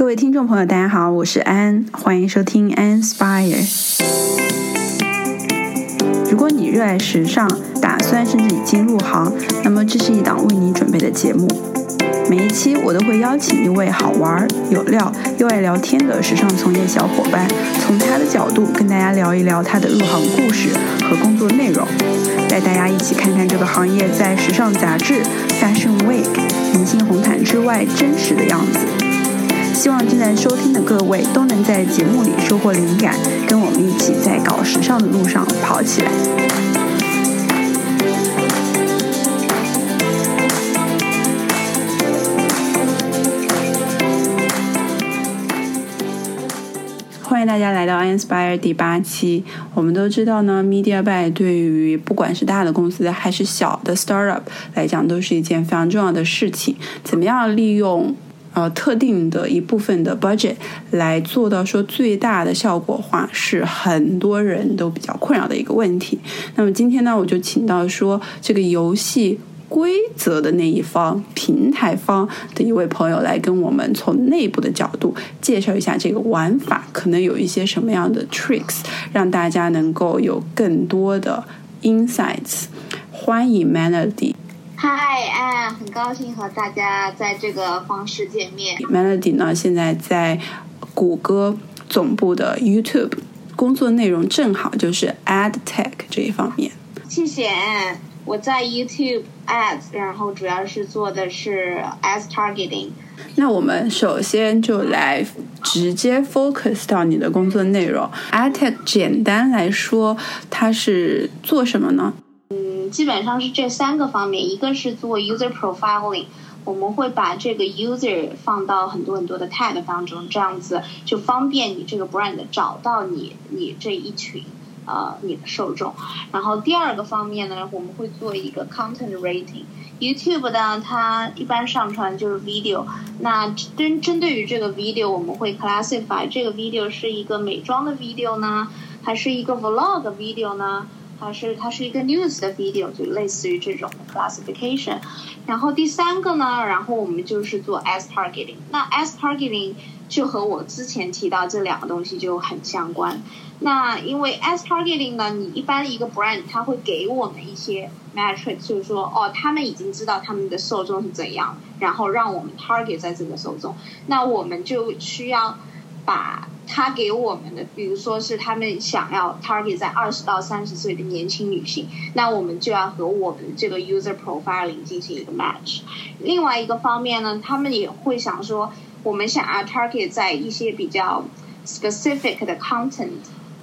各位听众朋友，大家好，我是安，欢迎收听 Inspire。如果你热爱时尚，打算甚至已经入行，那么这是一档为你准备的节目。每一期我都会邀请一位好玩、有料又爱聊天的时尚从业小伙伴，从他的角度跟大家聊一聊他的入行故事和工作内容，带大家一起看看这个行业在时尚杂志、Fashion Week、明星红毯之外真实的样子。希望正在收听的各位都能在节目里收获灵感，跟我们一起在搞时尚的路上跑起来。欢迎大家来到 Inspire 第八期。我们都知道呢，Media Buy 对于不管是大的公司还是小的 Startup 来讲，都是一件非常重要的事情。怎么样利用呃特定的一部分的 budget 来做到说最大的效果化，是很多人都比较困扰的一个问题。那么今天呢，我就请到说这个游戏。规则的那一方，平台方的一位朋友来跟我们从内部的角度介绍一下这个玩法，可能有一些什么样的 tricks，让大家能够有更多的 insights。欢迎 Melody。嗨，哎，很高兴和大家在这个方式见面。Melody 呢，现在在谷歌总部的 YouTube 工作内容正好就是 Ad Tech 这一方面。谢谢。我在 YouTube Ads，然后主要是做的是 Ads Targeting。那我们首先就来直接 focus 到你的工作内容。Ad Tech 简单来说，它是做什么呢？基本上是这三个方面，一个是做 User Profiling，我们会把这个 User 放到很多很多的 Tag 当中，这样子就方便你这个 Brand 找到你你这一群。呃，你的受众。然后第二个方面呢，我们会做一个 content rating。YouTube 呢，它一般上传就是 video。那针针对于这个 video，我们会 classify 这个 video 是一个美妆的 video 呢，还是一个 vlog video 呢，它是它是一个 news 的 video，就类似于这种 classification。然后第三个呢，然后我们就是做 as targeting。那 as targeting 就和我之前提到这两个东西就很相关。那因为 as targeting 呢，你一般一个 brand 它会给我们一些 metric，就是说哦，他们已经知道他们的受众是怎样，然后让我们 target 在这个受众，那我们就需要把他给我们的，比如说是他们想要 target 在二十到三十岁的年轻女性，那我们就要和我们这个 user profiling 进行一个 match。另外一个方面呢，他们也会想说，我们想要 target 在一些比较 specific 的 content。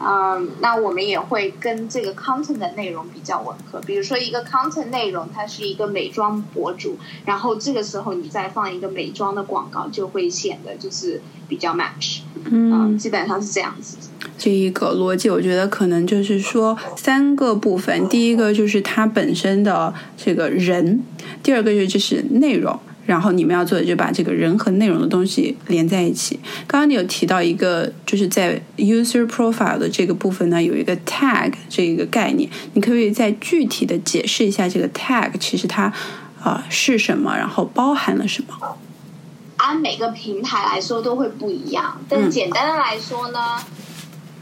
嗯，那我们也会跟这个 content 的内容比较吻合。比如说，一个 content 内容，它是一个美妆博主，然后这个时候你再放一个美妆的广告，就会显得就是比较 match。嗯，基本上是这样子。这一个逻辑，我觉得可能就是说三个部分：第一个就是它本身的这个人；第二个就就是内容。然后你们要做的就把这个人和内容的东西连在一起。刚刚你有提到一个，就是在 user profile 的这个部分呢，有一个 tag 这一个概念，你可不可以再具体的解释一下这个 tag 其实它啊是什么，然后包含了什么？按每个平台来说都会不一样，但简单的来说呢，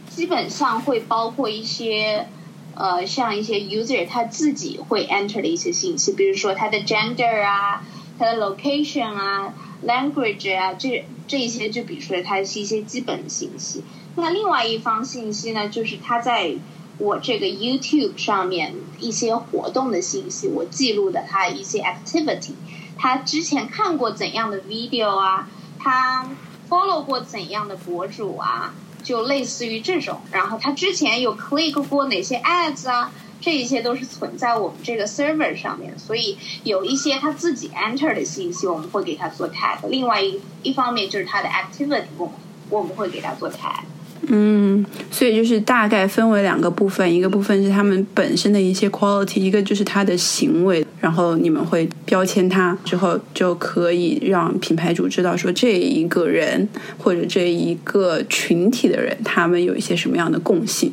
基本上会包括一些呃，像一些 user 他自己会 enter 的一些信息，比如说他的 gender 啊。它的 location 啊，language 啊，这这一些就比如说它是一些基本的信息。那另外一方信息呢，就是它在我这个 YouTube 上面一些活动的信息，我记录的它一些 activity，他之前看过怎样的 video 啊，他 follow 过怎样的博主啊，就类似于这种。然后他之前有 click 过哪些 ads 啊？这一切都是存在我们这个 server 上面，所以有一些他自己 enter 的信息，我们会给他做 tag。另外一一方面就是他的 activity，我们我们会给他做 tag。嗯，所以就是大概分为两个部分，一个部分是他们本身的一些 quality，一个就是他的行为，然后你们会标签他之后，就可以让品牌主知道说这一个人或者这一个群体的人，他们有一些什么样的共性。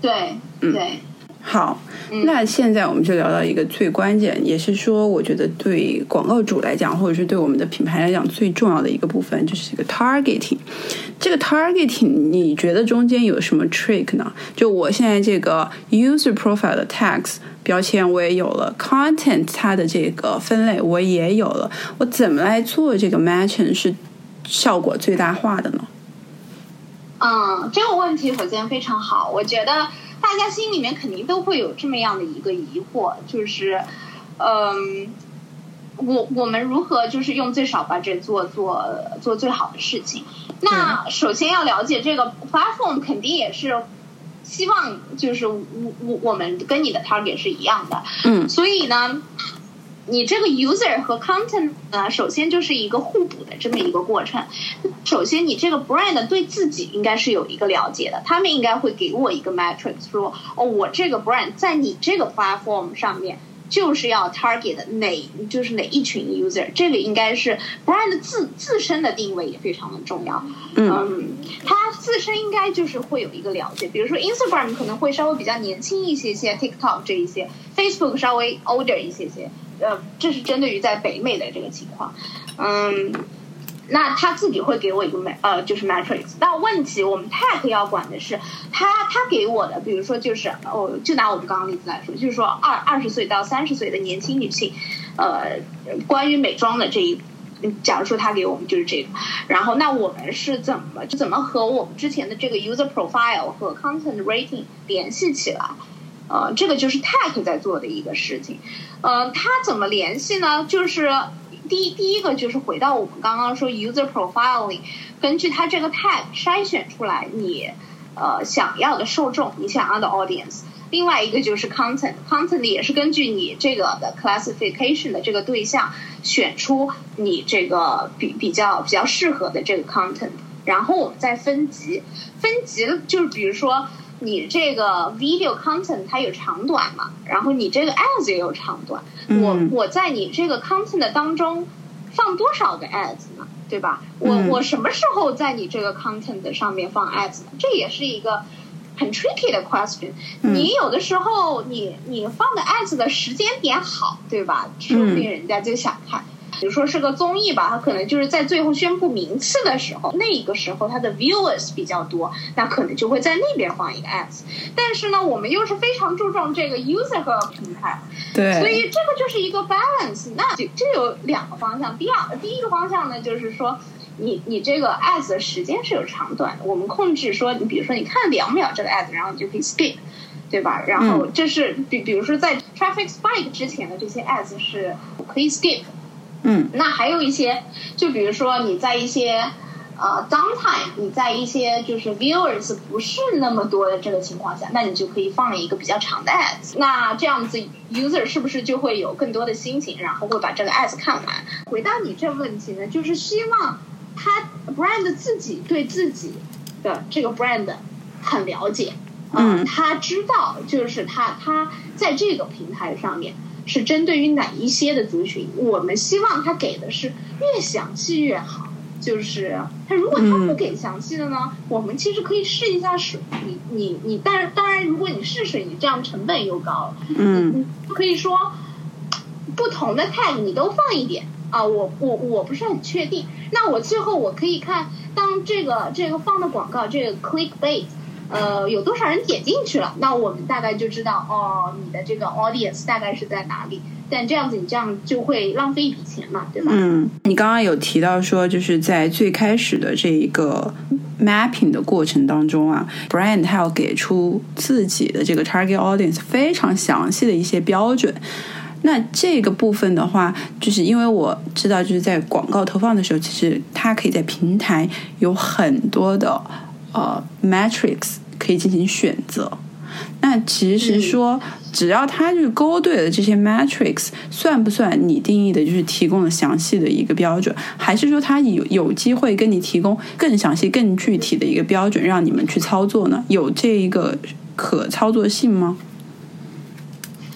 对，对。好，那现在我们就聊到一个最关键，也是说我觉得对广告主来讲，或者是对我们的品牌来讲最重要的一个部分，就是这个 targeting。这个 targeting，你觉得中间有什么 trick 呢？就我现在这个 user profile 的 tags 标签我也有了，content 它的这个分类我也有了，我怎么来做这个 matching 是效果最大化的呢？嗯，这个问题首先非常好，我觉得。大家心里面肯定都会有这么样的一个疑惑，就是，嗯，我我们如何就是用最少 budget 做做做最好的事情？那首先要了解这个 platform，肯定也是希望就是我我我们跟你的 target 是一样的，嗯，所以呢。你这个 user 和 content 呢，首先就是一个互补的这么一个过程。首先，你这个 brand 对自己应该是有一个了解的，他们应该会给我一个 metrics，说哦，我这个 brand 在你这个 platform 上面就是要 target 哪，就是哪一群 user，这个应该是 brand 自自身的定位也非常的重要。嗯，他自身应该就是会有一个了解，比如说 Instagram 可能会稍微比较年轻一些些，TikTok 这一些，Facebook 稍微 older 一些些。呃，这是针对于在北美的这个情况，嗯，那他自己会给我一个 mat 呃，就是 matrix。那问题我们 tag 要管的是，他他给我的，比如说就是哦，就拿我们刚刚例子来说，就是说二二十岁到三十岁的年轻女性，呃，关于美妆的这一，假如说他给我们就是这个，然后那我们是怎么就怎么和我们之前的这个 user profile 和 content rating 联系起来？呃，这个就是 tag 在做的一个事情。呃，它怎么联系呢？就是第第一个就是回到我们刚刚说 user profiling，根据它这个 tag 筛选出来你呃想要的受众，你想要的 audience。另外一个就是 content，content 也是根据你这个的 classification 的这个对象选出你这个比比较比较适合的这个 content，然后我们再分级，分级就是比如说。你这个 video content 它有长短嘛？然后你这个 ads 也有长短。我我在你这个 content 当中放多少个 ads 呢？对吧？我我什么时候在你这个 content 上面放 ads 呢？这也是一个很 tricky 的 question。你有的时候你你放的 ads 的时间点好，对吧？说不定人家就想看。比如说是个综艺吧，它可能就是在最后宣布名次的时候，那个时候它的 viewers 比较多，那可能就会在那边放一个 ads。但是呢，我们又是非常注重这个 user 和平台，对，所以这个就是一个 balance。那这有两个方向，第二，第一个方向呢，就是说你你这个 ads 的时间是有长短的，我们控制说，你比如说你看两秒这个 ads，然后你就可以 skip，对吧？然后这是比比如说在 traffic spike 之前的这些 ads 是可以 skip。嗯，那还有一些，就比如说你在一些呃 downtime，你在一些就是 viewers 不是那么多的这个情况下，那你就可以放一个比较长的 ads。那这样子 user 是不是就会有更多的心情，然后会把这个 ads 看完？回答你这个问题呢，就是希望他 brand 自己对自己的这个 brand 很了解，嗯，他知道就是他他在这个平台上面。是针对于哪一些的族群？我们希望他给的是越详细越好。就是他如果他不给详细的呢，我们其实可以试一下水。你你你，但是当然，如果你试水，你这样成本又高。嗯，可以说不同的 tag 你都放一点啊。我我我不是很确定。那我最后我可以看，当这个这个放的广告，这个 click bait。呃，有多少人点进去了？那我们大概就知道哦，你的这个 audience 大概是在哪里。但这样子，你这样就会浪费一笔钱嘛，对吧？嗯，你刚刚有提到说，就是在最开始的这一个 mapping 的过程当中啊，brand 他要给出自己的这个 target audience 非常详细的一些标准。那这个部分的话，就是因为我知道，就是在广告投放的时候，其实它可以在平台有很多的。呃，matrix 可以进行选择。那其实说，只要它就是勾对了这些 matrix，算不算你定义的就是提供了详细的一个标准？还是说它有有机会跟你提供更详细、更具体的一个标准，让你们去操作呢？有这一个可操作性吗？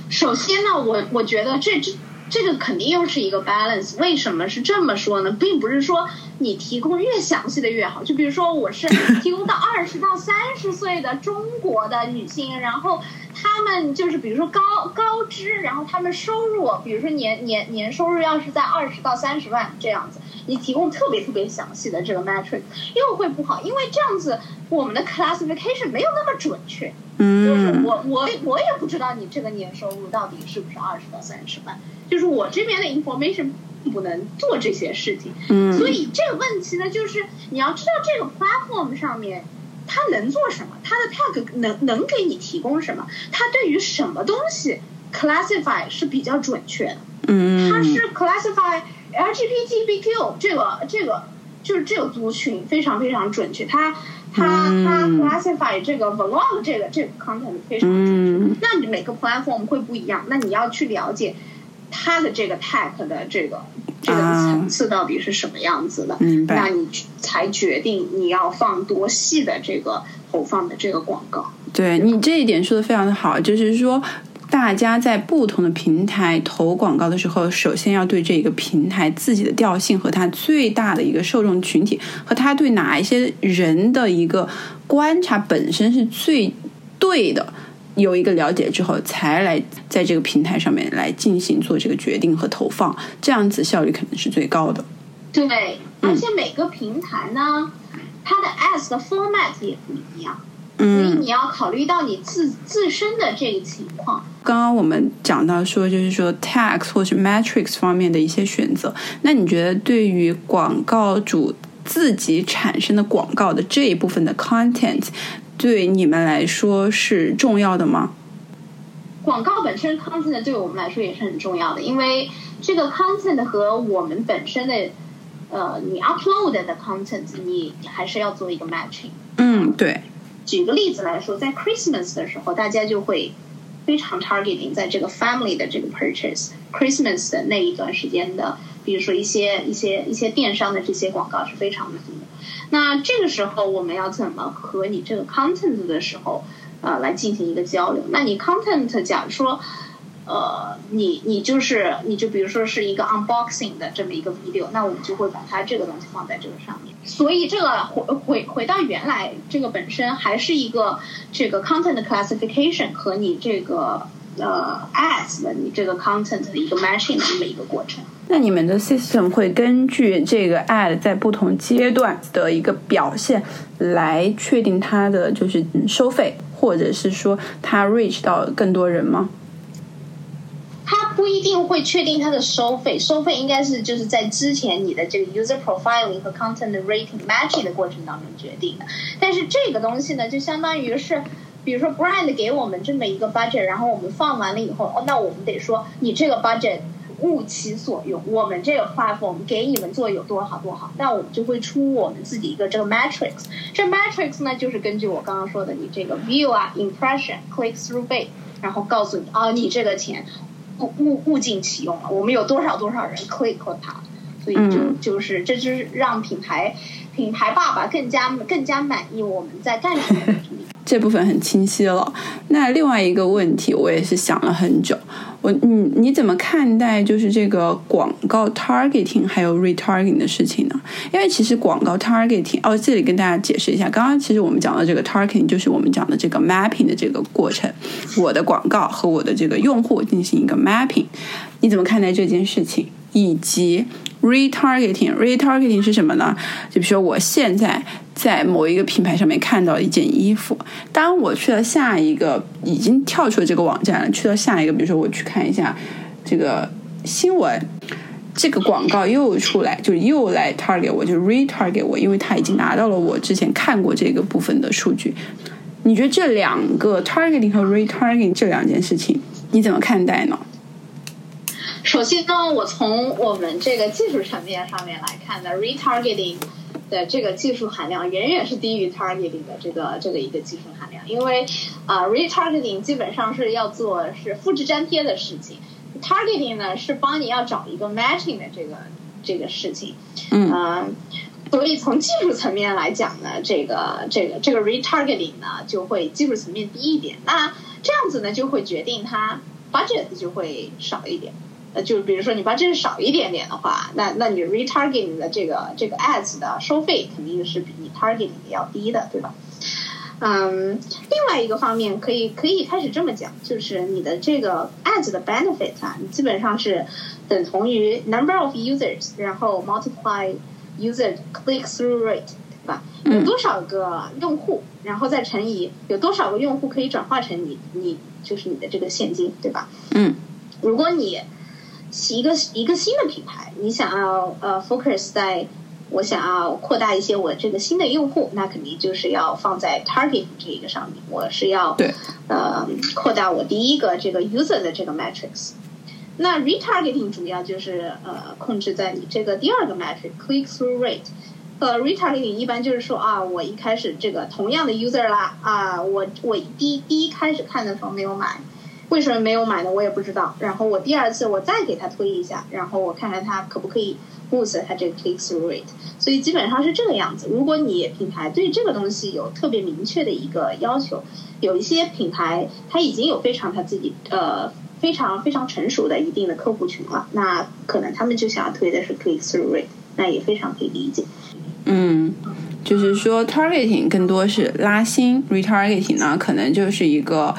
首先呢，我我觉得这这这个肯定又是一个 balance。为什么是这么说呢？并不是说。你提供越详细的越好。就比如说，我是提供到二十到三十岁的中国的女性，然后她们就是比如说高高知，然后她们收入，比如说年年年收入要是在二十到三十万这样子，你提供特别特别详细的这个 metric 又会不好，因为这样子我们的 classification 没有那么准确。就是嗯我我我也不知道你这个年收入到底是不是二十到三十万，就是我这边的 information 不能做这些事情，嗯，所以这个问题呢，就是你要知道这个 platform 上面它能做什么，它的 tag 能能给你提供什么，它对于什么东西 classify 是比较准确的。嗯，它是 classify LGBTQ 这个这个就是这个族群非常非常准确，它它它嗯 classify 这个 vlog 这个这个 content 非常准确。嗯。那你每个 platform 会不一样，那你要去了解它的这个 tag 的这个这个啊层次到底是什么样子的，明白那你才决定你要放多细的这个投放的这个广告。对你这一点说的非常的好，就是说。大家在不同的平台投广告的时候，首先要对这个平台自己的调性和它最大的一个受众群体，和它对哪一些人的一个观察本身是最对的，有一个了解之后，才来在这个平台上面来进行做这个决定和投放，这样子效率肯定是最高的。对，而且每个平台呢，它的 ads 的 format 也不一样，所以嗯，你要考虑到你自自身的这个情况。刚刚我们讲到说，就是说 tax 或是 metrics 方面的一些选择，那你觉得对于广告主自己产生的广告的这一部分的 content，对你们来说是重要的吗？广告本身 content 对我们来说也是很重要的，因为这个 content 和我们本身的呃你 upload 的 content，你你还是要做一个 matching。嗯，对，举个例子来说，在 Christmas 的时候，大家就会非常 targeting 在这个 family 的这个 purchase，Christmas 的那一段时间的，比如说一些一些一些电商的这些广告是非常的多。那这个时候我们要怎么和你这个 content 的时候，呃，来进行一个交流？那你 content 假如说。呃，你你就是你就比如说是一个 unboxing 的这么一个 video，那我们就会把它这个东西放在这个上面。所以这个回回回到原来，这个本身还是一个这个 content classification 和你这个呃 as 的你这个 content 的一个 matching 的这么一个过程。那你们的 system 会根据这个 ad 在不同阶段的一个表现来确定它的就是收费，或者是说它 reach 到更多人吗？它不一定会确定它的收费，收费应该是就是在之前你的这个 user profiling 和 content rating matching 的过程当中决定的。但是这个东西呢，就相当于是，比如说 brand 给我们这么一个 budget，然后我们放完了以后，哦，那我们得说你这个 budget 物其所用，我们这个 platform 给你们做有多好多好，那我们就会出我们自己一个这个 matrix。这 matrix 呢，就是根据我刚刚说的，你这个 view 啊、impression、click through rate，然后告诉你啊，你这个钱。物物物尽其用了，我们有多少多少人 click 了它，所以就、嗯就是这就是让品牌品牌爸爸更加更加满意我们在干什么这么一个这部分很清晰了。那另外一个问题，我也是想了很久。我你你怎么看待就是这个广告 targeting 还有 retargeting 的事情呢？因为其实广告 targeting 哦，这里跟大家解释一下，刚刚其实我们讲的这个 targeting 就是我们讲的这个 mapping 的这个过程，我的广告和我的这个用户进行一个 mapping。你怎么看待这件事情？以及 retargeting，retargeting 是什么呢？就比如说我现在在某一个品牌上面看到一件衣服，当我去了下一个已经跳出了这个网站了，去到下一个，比如说我去看一下这个新闻，这个广告又出来，就又来 target 我，就 retarget 我，因为他已经拿到了我之前看过这个部分的数据。你觉得这两个 targeting 和 retargeting 这两件事情，你怎么看待呢？首先呢，我从我们这个技术层面上面来看呢，retargeting 的这个技术含量远远是低于 targeting 的这个这个一个技术含量，因为啊、呃、，retargeting 基本上是要做是复制粘贴的事情，targeting 呢是帮你要找一个 matching 的这个这个事情，嗯。呃所以从技术层面来讲呢，这个这个这个 retargeting 呢就会技术层面低一点，那这样子呢就会决定它 budget 就会少一点。呃，就比如说你 budget 少一点点的话，那那你 retargeting 的这个这个 ads 的收费肯定是比你 targeting 的要低的，对吧？嗯，另外一个方面可以可以开始这么讲，就是你的这个 ads 的 benefit 啊，你基本上是等同于 number of users，然后 multiply user click through rate，对吧？有多少个用户，然后再乘以有多少个用户可以转化成你你就是你的这个现金，对吧？嗯，如果你一个一个新的品牌，你想要呃 focus 在，我想要扩大一些我这个新的用户，那肯定就是要放在 target 这一个上面，我是要对呃扩大我第一个这个 user 的这个 metrics。那 retargeting 主要就是呃控制在你这个第二个 metric click through rate。呃，retargeting 一般就是说啊，我一开始这个同样的 user 啦啊，我我第第一开始看的时候没有买。为什么没有买呢？我也不知道。然后我第二次我再给他推一下，然后我看看他可不可以 boost 他这个 click through rate。所以基本上是这个样子。如果你品牌对这个东西有特别明确的一个要求，有一些品牌它已经有非常他自己呃非常非常成熟的一定的客户群了，那可能他们就想要推的是 click through rate，那也非常可以理解。嗯，就是说 targeting 更多是拉新，retargeting 呢可能就是一个。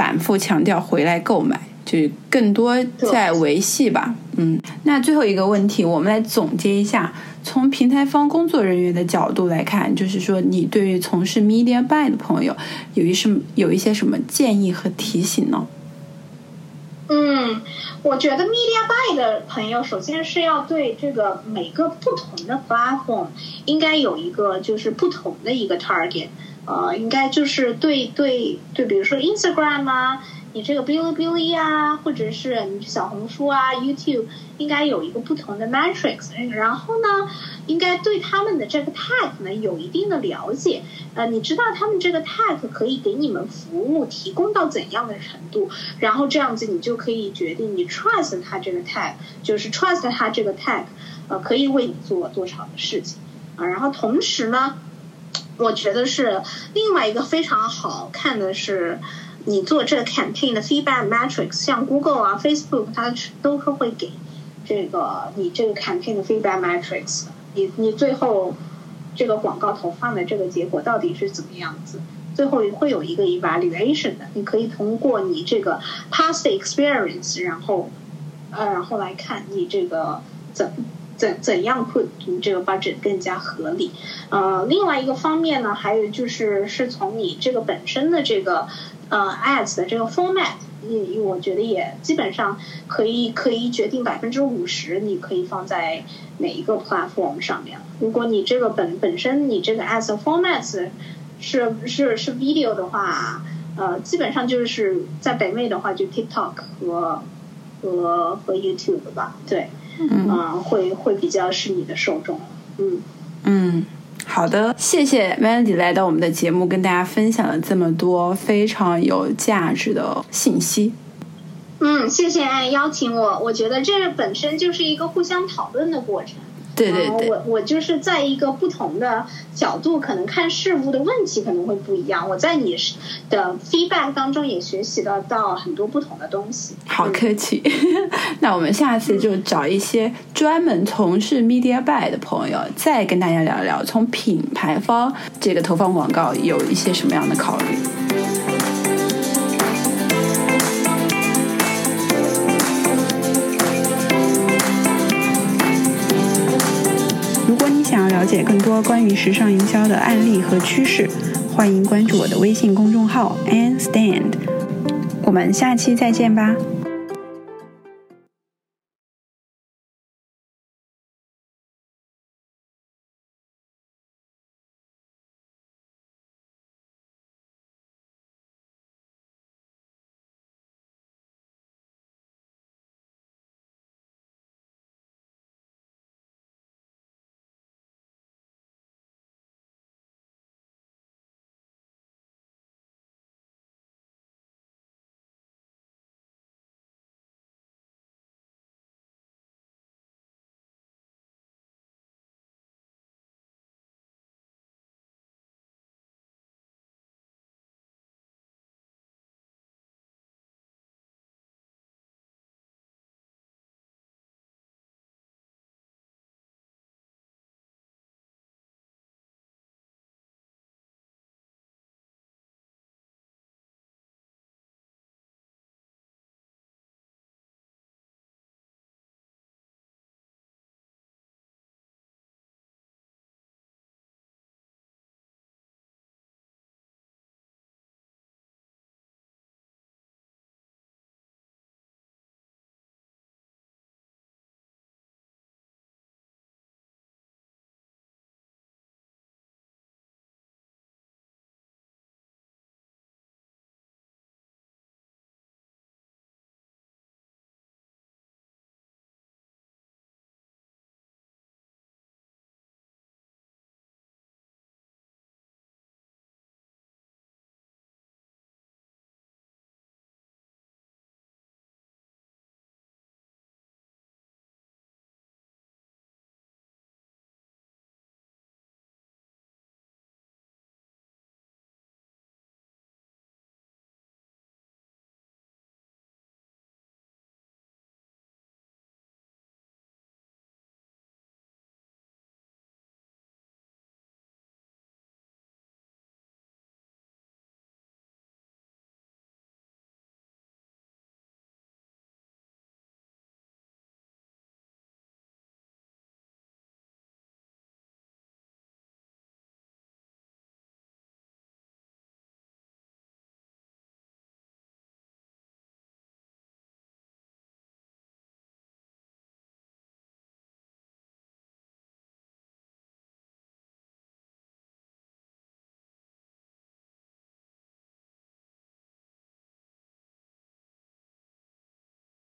反复强调回来购买，就是更多在维系吧。嗯，那最后一个问题，我们来总结一下，从平台方工作人员的角度来看，就是说，你对于从事 media buy 的朋友，有一什有一些什么建议和提醒呢？嗯，我觉得 media buy 的朋友，首先是要对这个每个不同的 platform 应该有一个就是不同的一个 target。呃，应该就是对对对，比如说 Instagram 啊，你这个哔哩哔哩啊，或者是你小红书啊、YouTube，应该有一个不同的 metrics。然后呢，应该对他们的这个 tag 呢有一定的了解。呃，你知道他们这个 tag 可以给你们服务提供到怎样的程度，然后这样子你就可以决定你 trust 他这个 tag，就是 trust 他这个 tag，呃，可以为你做多少的事情啊。然后同时呢。我觉得是另外一个非常好看的是，你做这个 campaign 的 feedback metrics，像 Google 啊、Facebook，它都是会给这个你这个 campaign 的 feedback metrics。你你最后这个广告投放的这个结果到底是怎么样子？最后会有一个 evaluation 的，你可以通过你这个 past experience，然后呃，然后来看你这个怎。怎怎样会你这个 budget 更加合理？呃，另外一个方面呢，还有就是是从你这个本身的这个呃 ads 的这个 format，嗯，我觉得也基本上可以可以决定百分之五十，你可以放在哪一个 platform 上面。如果你这个本本身你这个 ads format 是是是 video 的话，呃，基本上就是在北美的话就 TikTok 和和和 YouTube 吧，对。嗯，会会比较是你的受众，嗯嗯，好的，谢谢 Mandy 来到我们的节目，跟大家分享了这么多非常有价值的信息。嗯，谢谢邀请我，我觉得这本身就是一个互相讨论的过程。对对对，我我就是在一个不同的角度，可能看事物的问题可能会不一样。我在你的 feedback 当中也学习到到很多不同的东西。好客气，那我们下次就找一些专门从事 media buy 的朋友，再跟大家聊聊从品牌方这个投放广告有一些什么样的考虑。了解更多关于时尚营销的案例和趋势，欢迎关注我的微信公众号 Ann Stand。我们下期再见吧。